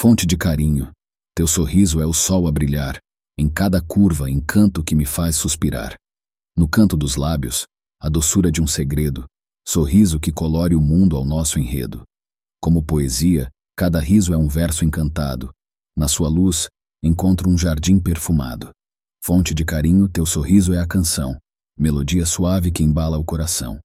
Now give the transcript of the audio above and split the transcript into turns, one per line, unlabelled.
Fonte de carinho, teu sorriso é o sol a brilhar, em cada curva, encanto que me faz suspirar. No canto dos lábios, a doçura de um segredo, sorriso que colore o mundo ao nosso enredo. Como poesia, cada riso é um verso encantado. Na sua luz, encontro um jardim perfumado. Fonte de carinho, teu sorriso é a canção, melodia suave que embala o coração.